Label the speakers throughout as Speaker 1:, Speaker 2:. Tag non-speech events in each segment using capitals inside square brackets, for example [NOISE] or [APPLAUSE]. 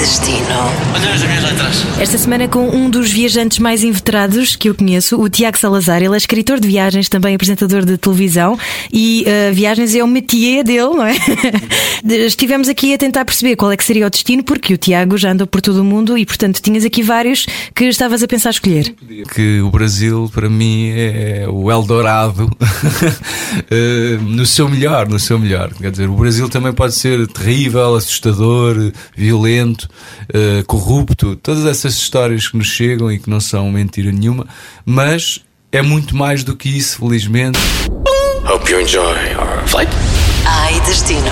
Speaker 1: Destino.
Speaker 2: Olha as minhas letras.
Speaker 3: Esta semana com um dos viajantes mais invetrados que eu conheço, o Tiago Salazar. Ele é escritor de viagens, também apresentador de televisão e uh, viagens é o métier dele, não é? [LAUGHS] Estivemos aqui a tentar perceber qual é que seria o destino, porque o Tiago já andou por todo o mundo e, portanto, tinhas aqui vários que estavas a pensar escolher.
Speaker 4: Que o Brasil, para mim, é o Eldorado [LAUGHS] eh, no seu melhor, no seu melhor. Quer dizer, o Brasil também pode ser terrível, assustador, violento, uh, corrupto, todas essas histórias que nos chegam e que não são mentira nenhuma, mas é muito mais do que isso, felizmente.
Speaker 5: Hope you enjoy our flight.
Speaker 1: Ai, destino.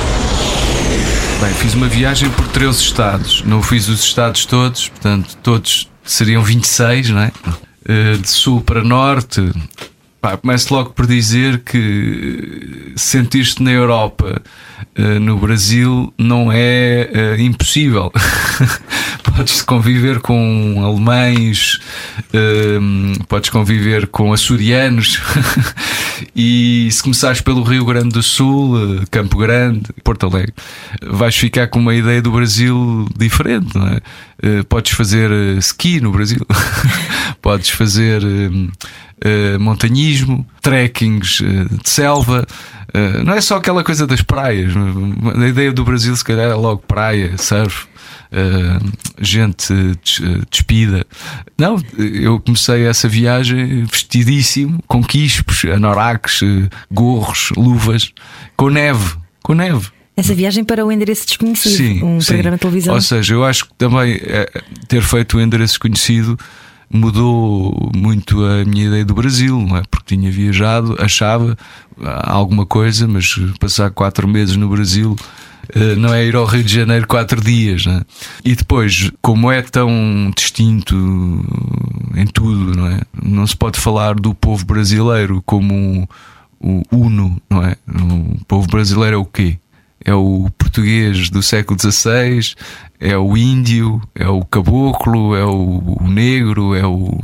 Speaker 4: Bem, fiz uma viagem por 13 estados, não fiz os estados todos, portanto, todos seriam 26, não é? Uh, de sul para norte. Pá, começo logo por dizer que sentir-te na Europa, uh, no Brasil, não é uh, impossível. [LAUGHS] podes conviver com alemães, uh, podes conviver com açorianos, [LAUGHS] e se começares pelo Rio Grande do Sul, Campo Grande, Porto Alegre, vais ficar com uma ideia do Brasil diferente, não é? podes fazer ski no Brasil, [LAUGHS] podes fazer uh, montanhismo, trekkings uh, de selva. Uh, não é só aquela coisa das praias. A ideia do Brasil, se calhar, é logo praia, surf. Gente despida. Não, eu comecei essa viagem vestidíssimo, com quispos, anoraks, gorros, luvas, com neve, com neve.
Speaker 3: Essa viagem para o endereço desconhecido,
Speaker 4: sim,
Speaker 3: um
Speaker 4: sim.
Speaker 3: programa de televisão.
Speaker 4: Ou seja, eu acho que também é, ter feito o endereço desconhecido mudou muito a minha ideia do Brasil, não é? Porque tinha viajado, achava alguma coisa, mas passar quatro meses no Brasil eh, não é ir ao Rio de Janeiro quatro dias, é? E depois, como é tão distinto em tudo, não é? Não se pode falar do povo brasileiro como o uno, não é? O povo brasileiro é o quê? É o português do século XVI, é o índio, é o caboclo, é o, o negro, é o,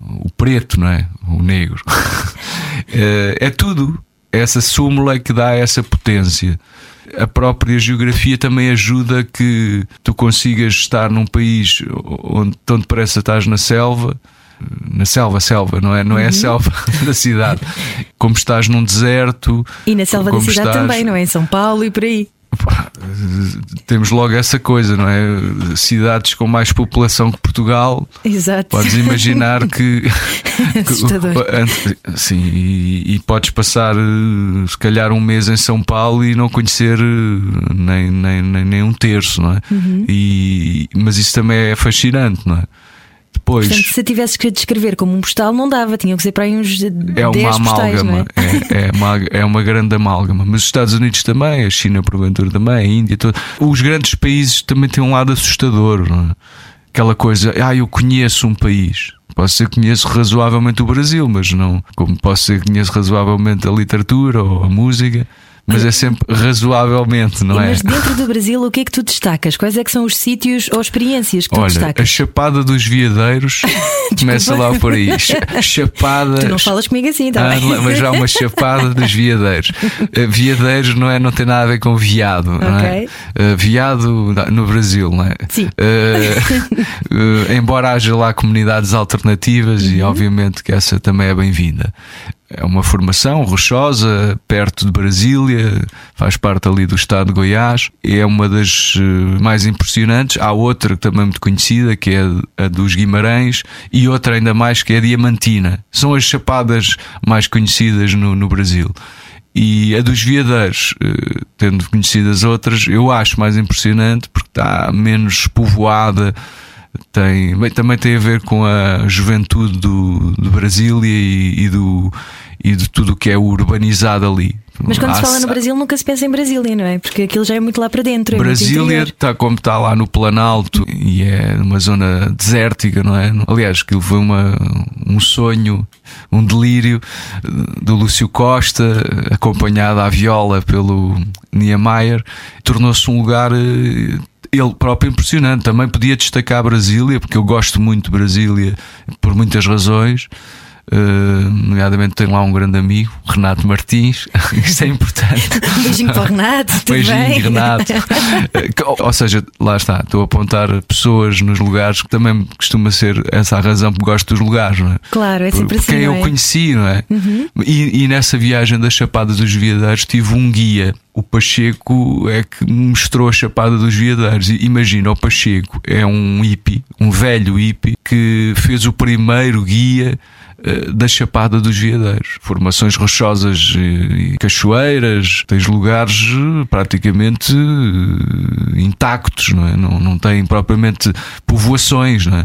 Speaker 4: o, preto, não é? O negro. [LAUGHS] é, é tudo. Essa súmula que dá essa potência. A própria geografia também ajuda que tu consigas estar num país onde tão depressa estás na selva na selva, selva, não é? Não é a uhum. selva [LAUGHS] da cidade. Como estás num deserto.
Speaker 3: E na selva da cidade estás... também, não é? Em São Paulo e por aí.
Speaker 4: Temos logo essa coisa, não é? Cidades com mais população que Portugal.
Speaker 3: Exato.
Speaker 4: Podes imaginar que. [LAUGHS]
Speaker 3: Assustador. [LAUGHS]
Speaker 4: sim, e, e, podes passar se calhar um mês em São Paulo e não conhecer nem, nem, nem, nem um terço, não é? Uhum. E, mas isso também é fascinante, não é?
Speaker 3: Depois, Portanto, se tivesse que descrever como um postal, não dava, tinham que ser para aí uns
Speaker 4: é uma
Speaker 3: 10
Speaker 4: amálgama,
Speaker 3: postais,
Speaker 4: é? É, é, uma, é uma grande amálgama. Mas os Estados Unidos também, a China porventura também, a Índia, todo. os grandes países também têm um lado assustador. É? Aquela coisa, ah, eu conheço um país. Posso ser que conheço razoavelmente o Brasil, mas não como posso ser que conheço razoavelmente a literatura ou a música mas é sempre razoavelmente, não
Speaker 3: é?
Speaker 4: Mas
Speaker 3: dentro do Brasil, o que é que tu destacas? Quais é que são os sítios ou experiências que tu
Speaker 4: Olha,
Speaker 3: destacas?
Speaker 4: A Chapada dos Veadeiros [LAUGHS] começa lá por aí. Chapada.
Speaker 3: Tu não falas comigo assim, tá?
Speaker 4: Ah, mas já uma chapada dos veadeiros. Uh, veadeiros não, é, não tem nada a ver com viado, okay. não é? Uh, viado no Brasil, não é?
Speaker 3: Sim.
Speaker 4: Uh, embora haja lá comunidades alternativas, uhum. e obviamente que essa também é bem-vinda é uma formação rochosa, perto de Brasília, faz parte ali do estado de Goiás, é uma das eh, mais impressionantes. Há outra também muito conhecida, que é a dos Guimarães, e outra ainda mais, que é a Diamantina. São as chapadas mais conhecidas no, no Brasil. E a dos Veadeiros, eh, tendo conhecido as outras, eu acho mais impressionante porque está menos povoada tem, também tem a ver com a juventude do, do Brasília e, e, do, e de tudo o que é urbanizado ali.
Speaker 3: Mas quando Há, se fala no Brasil, nunca se pensa em Brasília, não é? Porque aquilo já é muito lá para dentro. É
Speaker 4: Brasília está como está lá no Planalto e é uma zona desértica, não é? Aliás, aquilo foi uma, um sonho, um delírio do Lúcio Costa, acompanhado à viola pelo Niemeyer, tornou-se um lugar eh, ele próprio impressionante. Também podia destacar Brasília, porque eu gosto muito de Brasília por muitas razões. Uh, nomeadamente tem lá um grande amigo, Renato Martins. [LAUGHS] Isto é importante. [LAUGHS]
Speaker 3: Um beijinho para o Renato. tudo
Speaker 4: Beijinho,
Speaker 3: bem?
Speaker 4: Renato. Uh, [LAUGHS] que- ou seja, lá está, estou a apontar pessoas nos lugares que também costuma ser essa a razão porque gosto dos lugares, não é?
Speaker 3: Claro, é sempre assim.
Speaker 4: quem
Speaker 3: não
Speaker 4: eu
Speaker 3: é?
Speaker 4: conheci, não é? E, e nessa viagem das Chapadas dos Veadeiros tive um guia. O Pacheco é que me mostrou a Chapada dos Veadeiros. Imagina, o Pacheco é um hippie, um velho hippie, que fez o primeiro guia eh, da Chapada dos Veadeiros. Formações rochosas e cachoeiras, tens lugares eh, praticamente eh, intactos, não é? Não, não tem propriamente povoações, não é?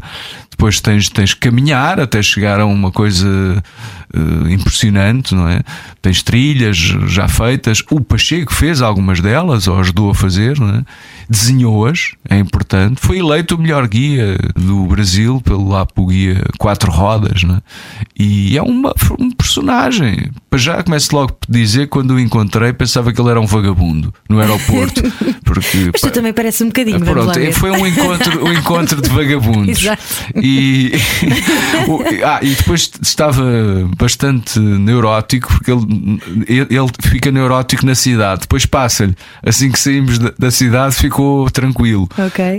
Speaker 4: Depois tens, tens que caminhar até chegar a uma coisa eh, impressionante, não é? Tens trilhas já feitas. O Pacheco fez algumas delas, ou ajudou a fazer, não é? Desenhou-as, é importante. Foi eleito o melhor guia do Brasil pelo pelo guia Quatro Rodas, não é? E é uma, um personagem. Já começo logo por dizer, quando o encontrei, pensava que ele era um vagabundo no aeroporto. [LAUGHS] Porque,
Speaker 3: Mas tu
Speaker 4: pá,
Speaker 3: também parece um bocadinho.
Speaker 4: Pronto, foi um encontro, um [LAUGHS] encontro de vagabundos.
Speaker 3: Exato.
Speaker 4: E, [LAUGHS] ah, e depois estava bastante neurótico, porque ele, ele, fica neurótico na cidade. Depois passa-lhe. Assim que saímos da, da cidade, ficou tranquilo.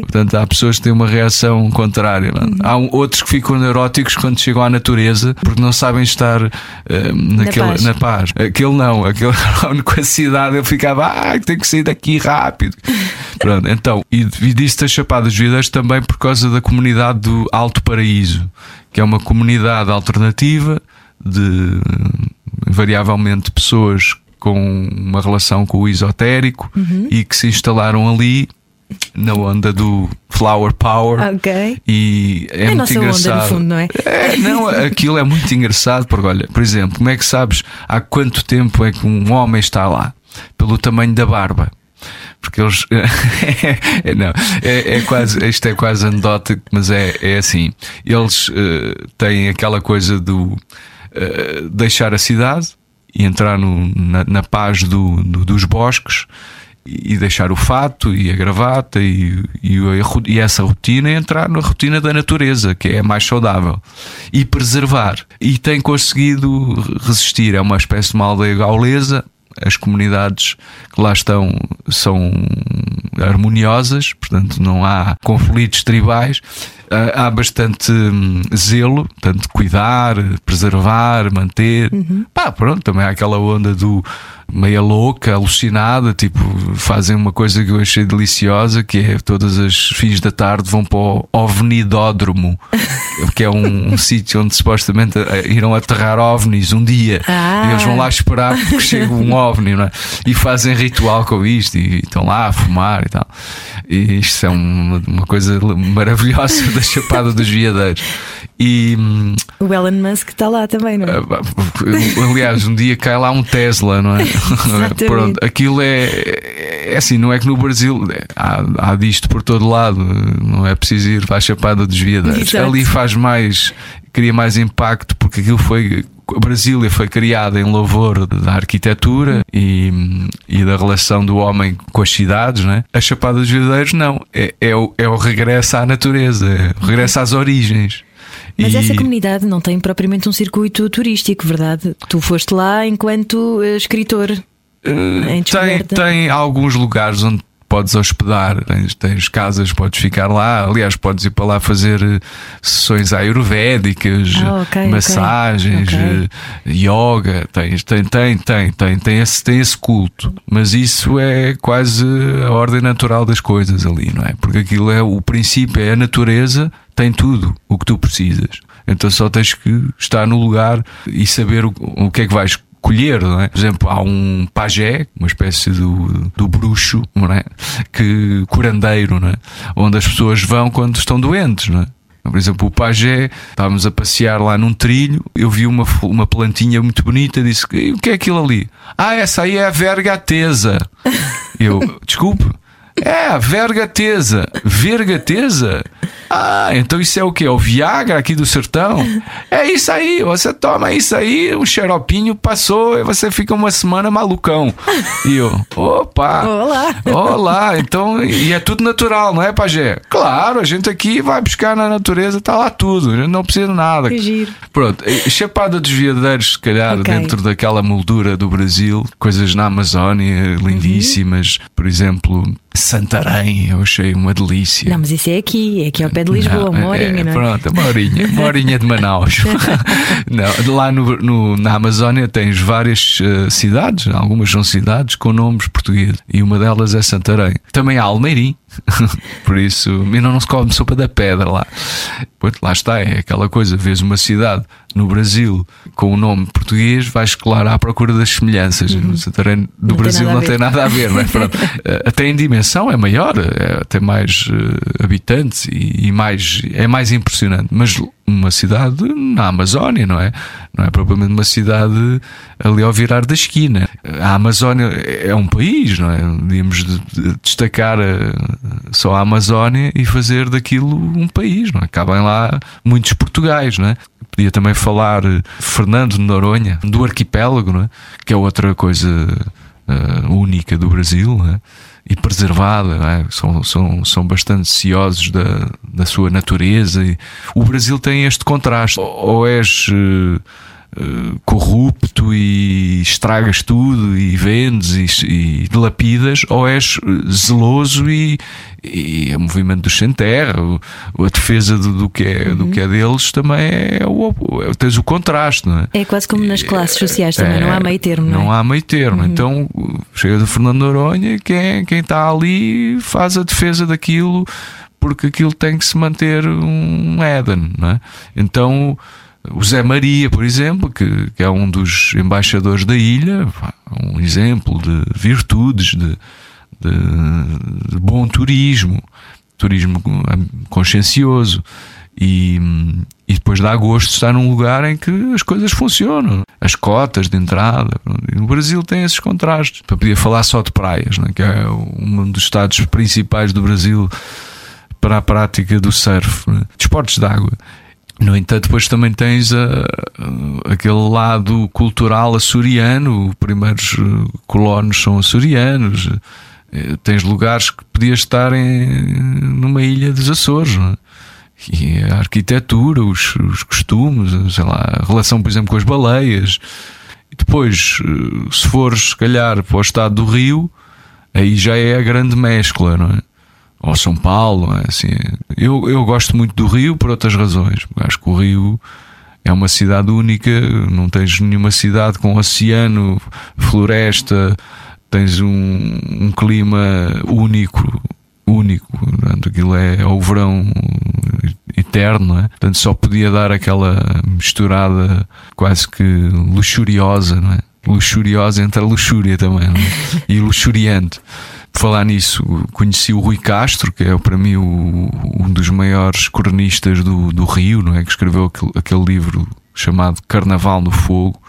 Speaker 4: Portanto, há pessoas que têm uma reação contrária. é? Há outros que ficam neuróticos quando chegam à natureza porque não sabem estar eh, naquele,
Speaker 3: paz.
Speaker 4: na paz. Aquele não, aquele com [LAUGHS] a cidade ele ficava, ah, tenho que sair daqui rápido. [LAUGHS] Pronto, então, e, e disse das Chapadas Vidas também por causa da comunidade do Alto Paraíso, que é uma comunidade alternativa de invariavelmente pessoas com uma relação com o esotérico e que se instalaram ali na onda do Flower Power. E é,
Speaker 3: É
Speaker 4: muito
Speaker 3: nossa onda,
Speaker 4: engraçado.
Speaker 3: no fundo, não é?
Speaker 4: É, não, aquilo é muito engraçado, porque olha, por exemplo, como é que sabes há quanto tempo é que um homem está lá? Pelo tamanho da barba. Porque eles. [LAUGHS] não, é, é quase, isto é quase anedótico, mas é, é assim. Eles eh, têm aquela coisa do eh, deixar a cidade e entrar no- na, na paz do, do- dos bosques e deixar o fato e a gravata e, e, e essa rotina entrar na rotina da natureza, que é a mais saudável, e preservar. E tem conseguido resistir. É uma espécie de uma aldeia gaulesa. As comunidades que lá estão são harmoniosas, portanto não há conflitos tribais. Ah, Há bastante hum, zelo, portanto, cuidar, preservar, manter. Pá, pronto, também há aquela onda do meia louca, alucinada, tipo, fazem uma coisa que eu achei deliciosa, que é todas as fins da tarde vão para o ovnidódromo, [LAUGHS] que é um, um sítio onde supostamente eh, irão aterrar ovnis um dia.
Speaker 3: Ah.
Speaker 4: E eles vão lá esperar porque chega um ovni, não é? E fazem ritual com isto e estão lá a fumar e tal. E isto é uma, uma coisa maravilhosa [LAUGHS] da Chapada dos Veadeiros. E hum,
Speaker 3: O Elon Musk está lá também, não é?
Speaker 4: aliás, um dia cai lá um Tesla, não é? Pronto, aquilo é, é assim, não é que no Brasil há, há disto por todo lado, não é preciso ir para a Chapada dos Veadeiros. Ali faz mais, cria mais impacto porque aquilo foi. A Brasília foi criada em louvor da arquitetura e, e da relação do homem com as cidades, não é? A Chapada dos Veadeiros não, é, é, o, é o regresso à natureza, é o regresso às origens.
Speaker 3: Mas
Speaker 4: E-
Speaker 3: essa comunidade não tem propriamente um circuito turístico, verdade? Tu foste lá enquanto eh, escritor. em
Speaker 4: tem, tem alguns lugares onde podes hospedar, tens, tens casas, podes ficar lá. Aliás, podes ir para lá fazer eh, sessões ayurvédicas,
Speaker 3: Ah, ok, ok.
Speaker 4: massagens,
Speaker 3: Ok.
Speaker 4: eh, yoga. Tens, tem, tem, tem, tem, tem, esse, tem esse culto. Mas isso é quase a ordem natural das coisas ali, não é? Porque aquilo é o princípio, é a natureza, tem tudo o que tu precisas. Então só tens que estar no lugar e saber o, o que é que vais colher, é? Por exemplo, há um pajé, uma espécie do, do bruxo, é? Que curandeiro, é? Onde as pessoas vão quando estão doentes, é? Por exemplo, o pajé, estávamos a passear lá num trilho, eu vi uma, uma plantinha muito bonita, disse: "E o que é aquilo ali? Ah, essa aí é a vergateza. Eu, desculpe, é vergateza. Vergateza? Ah, então isso é o que? É o Viagra aqui do sertão? É isso aí, você toma isso aí, um xeropinho passou e você fica uma semana malucão. E eu, opa!
Speaker 3: Olá!
Speaker 4: Olá! Então, e é tudo natural, não é, Pajé? Claro, a gente aqui vai buscar na natureza, tá lá tudo, a gente não precisa de nada.
Speaker 3: Que giro.
Speaker 4: Pronto, Chapada dos Veadeiros, se calhar,
Speaker 3: Ok.
Speaker 4: dentro daquela moldura do Brasil, coisas na Amazónia lindíssimas, por exemplo, Santarém, eu achei uma delícia.
Speaker 3: Não, mas isso é aqui, é aqui ao pé de Lisboa, uma
Speaker 4: Não, é-
Speaker 3: horinha, não é?
Speaker 4: Pronto, uma horinha, uma horinha de Manaus. [LAUGHS] não, lá no, no- na Amazónia tens várias eh, cidades, algumas são cidades com nomes portugueses e uma delas é Santarém. Também há Almeirim, [LAUGHS] por isso, e não, não se come sopa da pedra lá. Pois, lá está, é aquela coisa, vês uma cidade no Brasil com o nome português, vais claro à procura das semelhanças. No Santarém do
Speaker 3: Uhum. Não tem
Speaker 4: Brasil
Speaker 3: a
Speaker 4: não tem nada a ver, não é? Pronto. [LAUGHS] Eh, Até em dimensão é maior, é, tem mais eh, habitantes e, e mais, é mais impressionante. Mas uma cidade na Amazónia, não é? Não é propriamente uma cidade ali ao virar da esquina. A Amazónia é um país, não é? Podíamos de- de- destacar eh, só a Amazónia e fazer daquilo um país, não é? Cabem lá muitos Portugais, não é? Podia também falar eh, Fernando de Noronha, do arquipélago, não é? Que é outra coisa eh, única do Brasil é? e preservada, é? são, são, são bastante ciosos da, da sua natureza. E o Brasil tem este contraste: ou és eh, eh, corrupto e estragas tudo e vendes e, e dilapidas, ou és eh, zeloso e, e o movimento do sem terra, o- a defesa do, do que é, do que é deles também é o, é- tens o contraste, não é?
Speaker 3: É quase como nas classes sociais também, não há meio termo, não,
Speaker 4: Não
Speaker 3: é?
Speaker 4: há meio termo. Então chega do Fernando Noronha, quem quem está ali faz a defesa daquilo porque aquilo tem que se manter um Éden, não é? Então o Zé Maria, por exemplo, que, que é um dos embaixadores da ilha, um exemplo de virtudes, de, de- de bom turismo, turismo consciencioso. E, e depois dá gosto estar num lugar em que as coisas funcionam. As cotas de entrada. E no Brasil tem esses contrastes. Para poder falar só de praias, né? que é um dos estados principais do Brasil para a prática do surf, né? desportos de água. No entanto, depois também tens a, a- aquele lado cultural açoriano, os primeiros eh, colonos são açorianos, eh, tens lugares que podias estar em, numa ilha dos Açores, é? e a arquitetura, os, os costumes, sei lá, a relação, por exemplo, com as baleias. E depois, eh, se fores, se calhar, para o estado do Rio, aí já é a grande mescla, não é? Ou São Paulo, é? assim. Eu, eu gosto muito do Rio por outras razões. Acho que o Rio é uma cidade única, não tens nenhuma cidade com oceano, floresta, tens um, um clima único, único. Portanto, aquilo é, é o verão eterno, é? Portanto, só podia dar aquela misturada quase que luxuriosa, não é? Luxuriosa entre a luxúria também, é? E luxuriante. Falar nisso, conheci o Rui Castro, que é para mim o- um dos maiores cronistas do, do Rio, não é? Que escreveu aquele, aquele livro chamado Carnaval no Fogo,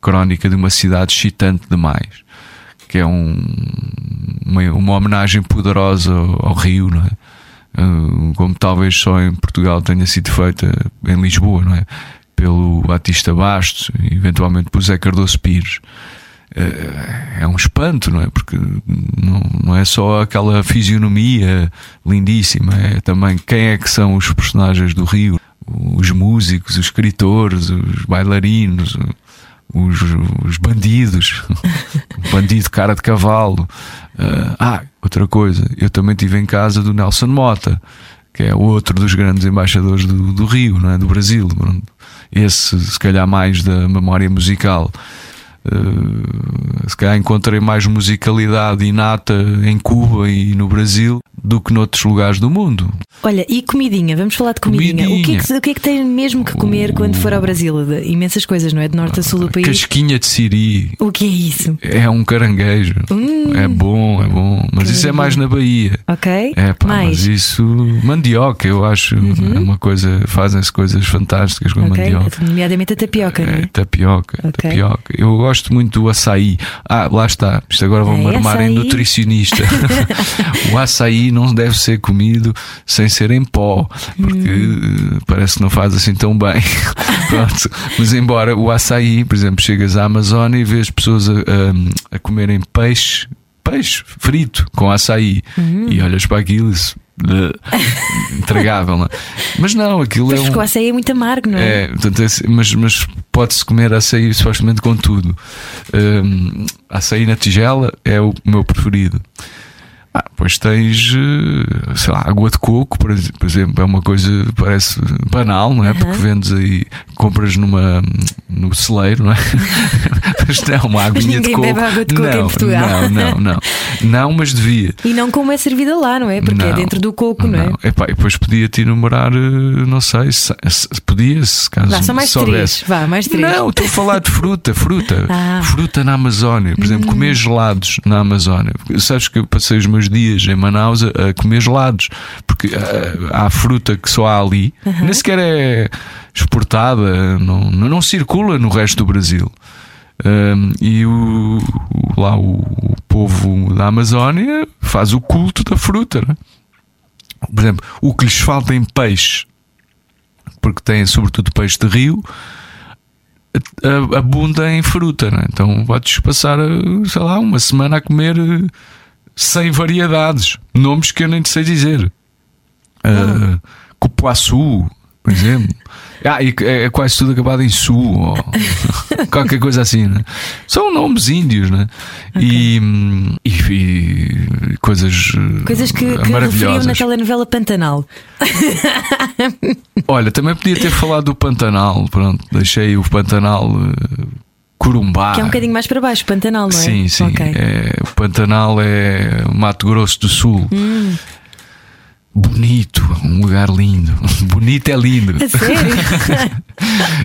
Speaker 4: crónica de uma cidade excitante demais, que é um, uma, uma homenagem poderosa ao, ao Rio, não é? Uh, como talvez só em Portugal tenha sido feita em Lisboa, não é? Pelo Batista Bastos e eventualmente por Zé Cardoso Pires. Uh, É um espanto, não é? Porque não, não é só aquela fisionomia lindíssima, é também quem é que são os personagens do Rio, os músicos, os escritores, os bailarinos, os, os bandidos, o bandido cara de cavalo. Uh, ah, outra coisa, eu também estive em casa do Nelson Mota, que é outro dos grandes embaixadores do, do Rio, não é? do Brasil. Esse, se calhar, mais da memória musical. Uh, se calhar encontrei mais musicalidade inata em Cuba e no Brasil do que noutros lugares do mundo.
Speaker 3: Olha, e comidinha, vamos falar de comidinha. O, que é
Speaker 4: Comidinha.
Speaker 3: que, o que é que tem mesmo que comer quando for ao Brasil? De imensas coisas, não é? De norte a sul do país.
Speaker 4: Casquinha de siri
Speaker 3: O que é isso?
Speaker 4: é um caranguejo.
Speaker 3: Hum.
Speaker 4: É bom, é bom. Mas isso é mais na Bahia.
Speaker 3: Ok?
Speaker 4: É pá,
Speaker 3: Mais.
Speaker 4: mas isso, mandioca, eu acho, é uma coisa, fazem-se coisas fantásticas com a
Speaker 3: Ok?
Speaker 4: mandioca.
Speaker 3: Nomeadamente a tapioca, não
Speaker 4: É,
Speaker 3: é?
Speaker 4: tapioca,
Speaker 3: Ok.
Speaker 4: tapioca. Eu gosto muito do açaí. Ah, lá está. Isto agora vou-me
Speaker 3: É,
Speaker 4: armar em
Speaker 3: açaí.
Speaker 4: nutricionista. [LAUGHS] o açaí não deve ser comido sem ser em pó, porque eh, parece que não faz assim tão bem. [LAUGHS] Mas embora o açaí, por exemplo, chegas à Amazónia e vês pessoas a, a- a comerem peixe, peixe frito com açaí, e olhas para aquilo e isso, intragável, não é? Mas não, aquilo
Speaker 3: Pois
Speaker 4: é
Speaker 3: porque
Speaker 4: um.
Speaker 3: o açaí é muito amargo, não é?
Speaker 4: É, portanto, é assim, mas, mas pode-se comer açaí supostamente com tudo. Hum, açaí na tigela é o meu preferido. Ah, pois tens, eh, sei lá, água de coco, por ex- por exemplo, é uma coisa, parece banal, não é? Porque vendes aí, compras numa, no celeiro, não é? [LAUGHS] mas não, uma aguinha de coco.
Speaker 3: bebe água de coco em
Speaker 4: não,
Speaker 3: Portugal.
Speaker 4: Não, não, [LAUGHS] não. Não, mas devia.
Speaker 3: E não como é servida lá, não é? Porque é
Speaker 4: Não,
Speaker 3: dentro do coco, não, é?
Speaker 4: Epá, e depois podia-te enumerar, eh, não sei, se, se- podia-se, caso
Speaker 3: Vá, só mais
Speaker 4: soubesse.
Speaker 3: três. Vá, mais três.
Speaker 4: Não, estou a falar de fruta, fruta. [LAUGHS]
Speaker 3: Ah. Hum.
Speaker 4: Fruta na Amazónia. Por exemplo, comer gelados na Amazónia. Sabes que eu passei os meus dias em Manaus a, comer gelados. Porque há fruta que só há ali, nem sequer é exportada, não, não, circula no resto do Brasil. Um, e o, o- lá o, o povo da Amazónia faz o culto da fruta. não é? Por exemplo, o que lhes falta em peixe, porque têm sobretudo peixe de rio, abunda em fruta. não é? Então podes passar, sei lá, uma semana a comer 100 variedades, nomes que eu nem te sei dizer. Uh, Cupuaçu, por exemplo. [LAUGHS] Ah, e é, é quase tudo acabado em su, ou [LAUGHS] qualquer coisa assim, né? São nomes índios, né? E, hum, e, e coisas,
Speaker 3: Coisas que, que referiam
Speaker 4: maravilhosas.
Speaker 3: na telenovela Pantanal.
Speaker 4: Olha, também podia ter falado do Pantanal, pronto, deixei o Pantanal eh, Corumbá.
Speaker 3: Que é um bocadinho mais para baixo, Pantanal, não é?
Speaker 4: Sim, sim.
Speaker 3: Ok.
Speaker 4: É, o Pantanal é Mato Grosso do Sul.
Speaker 3: Hum.
Speaker 4: Bonito, um lugar lindo. [LAUGHS] Bonito é lindo.
Speaker 3: A sério? [LAUGHS]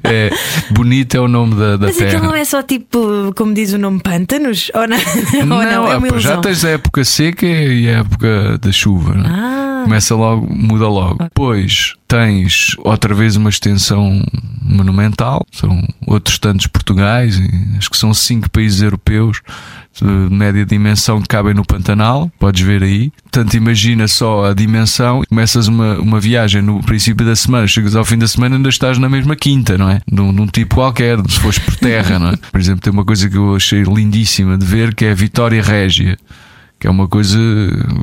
Speaker 4: É, bonito é o nome da, da
Speaker 3: Mas
Speaker 4: terra.
Speaker 3: aquilo não é só tipo, como diz o nome, pântanos? Ou não? [LAUGHS] Ou não, é uma
Speaker 4: já tens a época seca e a época da chuva. não é?
Speaker 3: Ah.
Speaker 4: Começa logo, muda logo. Depois tens outra vez uma extensão monumental, são outros tantos Portugais, acho que são cinco países europeus de média dimensão que cabem no Pantanal, podes ver aí. Portanto, imagina só a dimensão, começas uma, uma viagem no princípio da semana, chegas ao fim da semana ainda estás na mesma quinta, não é? Num, num tipo qualquer, se fores por terra, não é? Por exemplo, tem uma coisa que eu achei lindíssima de ver que é a Vitória Régia que é uma coisa,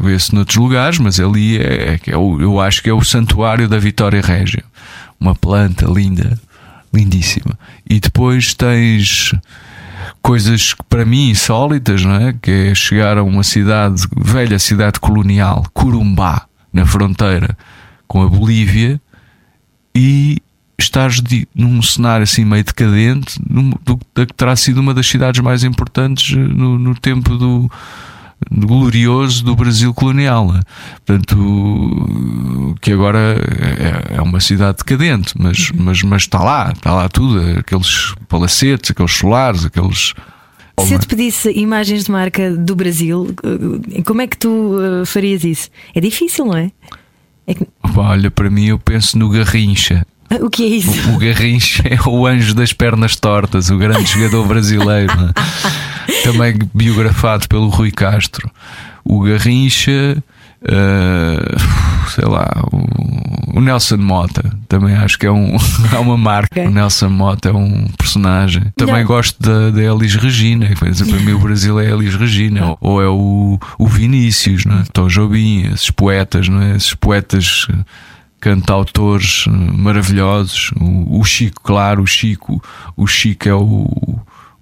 Speaker 4: vê-se noutros lugares, mas ali é, é, o, eu acho que é o santuário da Vitória Régia. Uma planta linda, lindíssima. E depois tens coisas para mim insólitas, não é? Que é chegar a uma cidade, velha cidade colonial, Corumbá, na fronteira com a Bolívia, e estás de- num cenário assim meio decadente, num, do, da que terá sido uma das cidades mais importantes no, no tempo do glorioso do Brasil colonial. Portanto, que agora é, é uma cidade decadente, mas, mas, mas está lá, está lá tudo, aqueles palacetes, aqueles solares, aqueles.
Speaker 3: Se eu te pedisse imagens de marca do Brasil, como é que tu eh, farias isso? É difícil, não é? É que-
Speaker 4: Olha, para mim eu penso no Garrincha.
Speaker 3: O que é isso?
Speaker 4: O Garrincha é o anjo das pernas tortas, o grande jogador brasileiro? [LAUGHS] também biografado pelo Rui Castro. O Garrincha, eh, sei lá, o, o Nelson Mota, também acho que é, um, [LAUGHS] é uma marca.
Speaker 3: Ok.
Speaker 4: O Nelson Mota é um personagem. Também
Speaker 3: Melhor.
Speaker 4: gosto da, da Elis Regina, que, por exemplo, para mim o Brasil é Elis Regina, ou, ou é o, o Vinícius, não é? Tom Jobim, esses poetas, não é? Esses poetas cantautores eh, maravilhosos. O, o Chico, claro, o Chico. O Chico é o.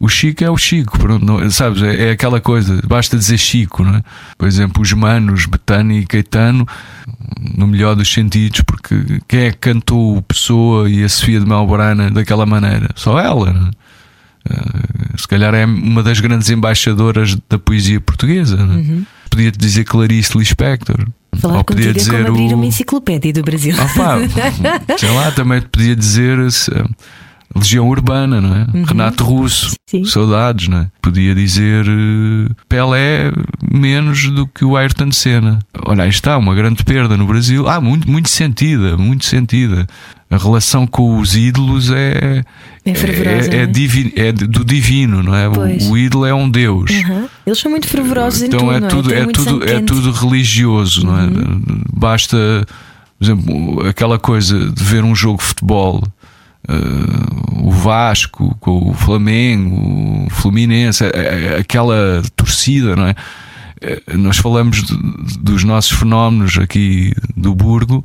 Speaker 4: O Chico é o Chico, pronto, não- sabes? É, é aquela coisa, basta dizer Chico, não é? Por exemplo, os manos, Betânia e Caetano, no melhor dos sentidos, porque quem é que cantou o Pessoa e a Sofia de Melborana daquela maneira? Só ela, não é? Eh, se calhar é uma das grandes embaixadoras da poesia portuguesa. não é? Podia-te dizer Clarice Lispector.
Speaker 3: Falar
Speaker 4: ou podia
Speaker 3: contigo é
Speaker 4: dizer
Speaker 3: como abrir
Speaker 4: o...
Speaker 3: uma enciclopédia do Brasil.
Speaker 4: Ah, pá, sei lá, também podia dizer Legião Urbana, não é? Renato Russo,
Speaker 3: Uhum. Sim.
Speaker 4: saudades, não é? Podia dizer eh, Pelé menos do que o Ayrton Senna. Olha, aí está, uma grande perda no Brasil. Ah, muito, muito sentida, muito sentida. A relação com os ídolos é.
Speaker 3: É
Speaker 4: é,
Speaker 3: não é?
Speaker 4: divi- é do divino, não é? O-. O, ídolo é um Deus.
Speaker 3: Aham. Eles são muito fervorosos em
Speaker 4: Então
Speaker 3: tudo,
Speaker 4: é
Speaker 3: não
Speaker 4: tudo, é
Speaker 3: muito
Speaker 4: tudo,
Speaker 3: sangue
Speaker 4: é tudo religioso, não é? Basta, por exemplo, aquela coisa de ver um jogo de futebol, eh, o Vasco com o Flamengo, o Fluminense, aquela torcida, não é? Eh, Nós falamos de- dos nossos fenómenos aqui do Burgo.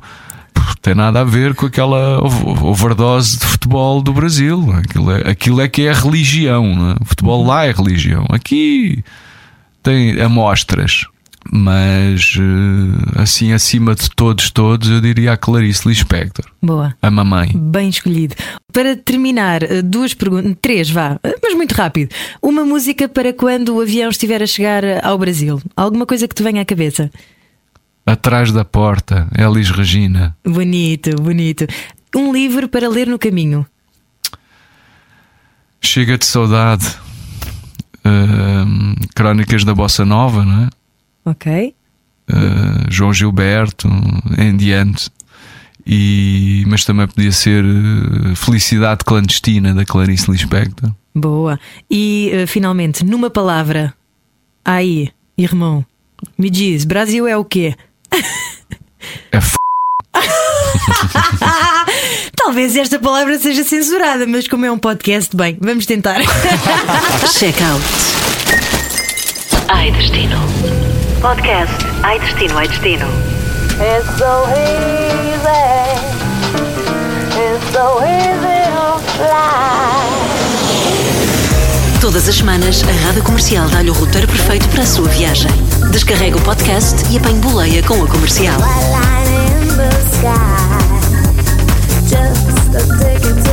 Speaker 4: Tem nada a ver com aquela ov- overdose de futebol do Brasil. Aquilo é, aquilo é que é a religião. não é? O futebol lá é religião. Aqui tem amostras, mas eh, assim acima de todos, todos, eu diria a Clarice Lispector,
Speaker 3: Boa.
Speaker 4: a mamãe.
Speaker 3: Bem escolhido. Para terminar, eh, duas perguntas, três, vá, eh, mas muito rápido. Uma música para quando o avião estiver a chegar ao Brasil. Alguma coisa que te venha à cabeça?
Speaker 4: Atrás da porta, Elis Regina.
Speaker 3: Bonito, bonito. Um livro para ler no caminho.
Speaker 4: Chega de saudade. Ahm, Crónicas da Bossa Nova, não é?
Speaker 3: Ok.
Speaker 4: Ah, João Gilberto, em diante. E, mas também podia ser eh, Felicidade Clandestina da Clarice Lispector.
Speaker 3: Boa. E eh, finalmente, numa palavra. Aí, irmão, me diz, Brasil é o quê? [LAUGHS]
Speaker 4: É f... [LAUGHS]
Speaker 3: Talvez esta palavra seja censurada, mas como é um podcast, bem, vamos tentar.
Speaker 1: Check out. Ai Destino. Podcast Ai Destino, Ai Destino.
Speaker 2: It's so easy. It's so easy to fly.
Speaker 1: Todas as semanas, a Rádio Comercial dá-lhe o roteiro perfeito para a sua viagem. Descarrega o podcast e apanhe boleia com a comercial.
Speaker 2: A ticket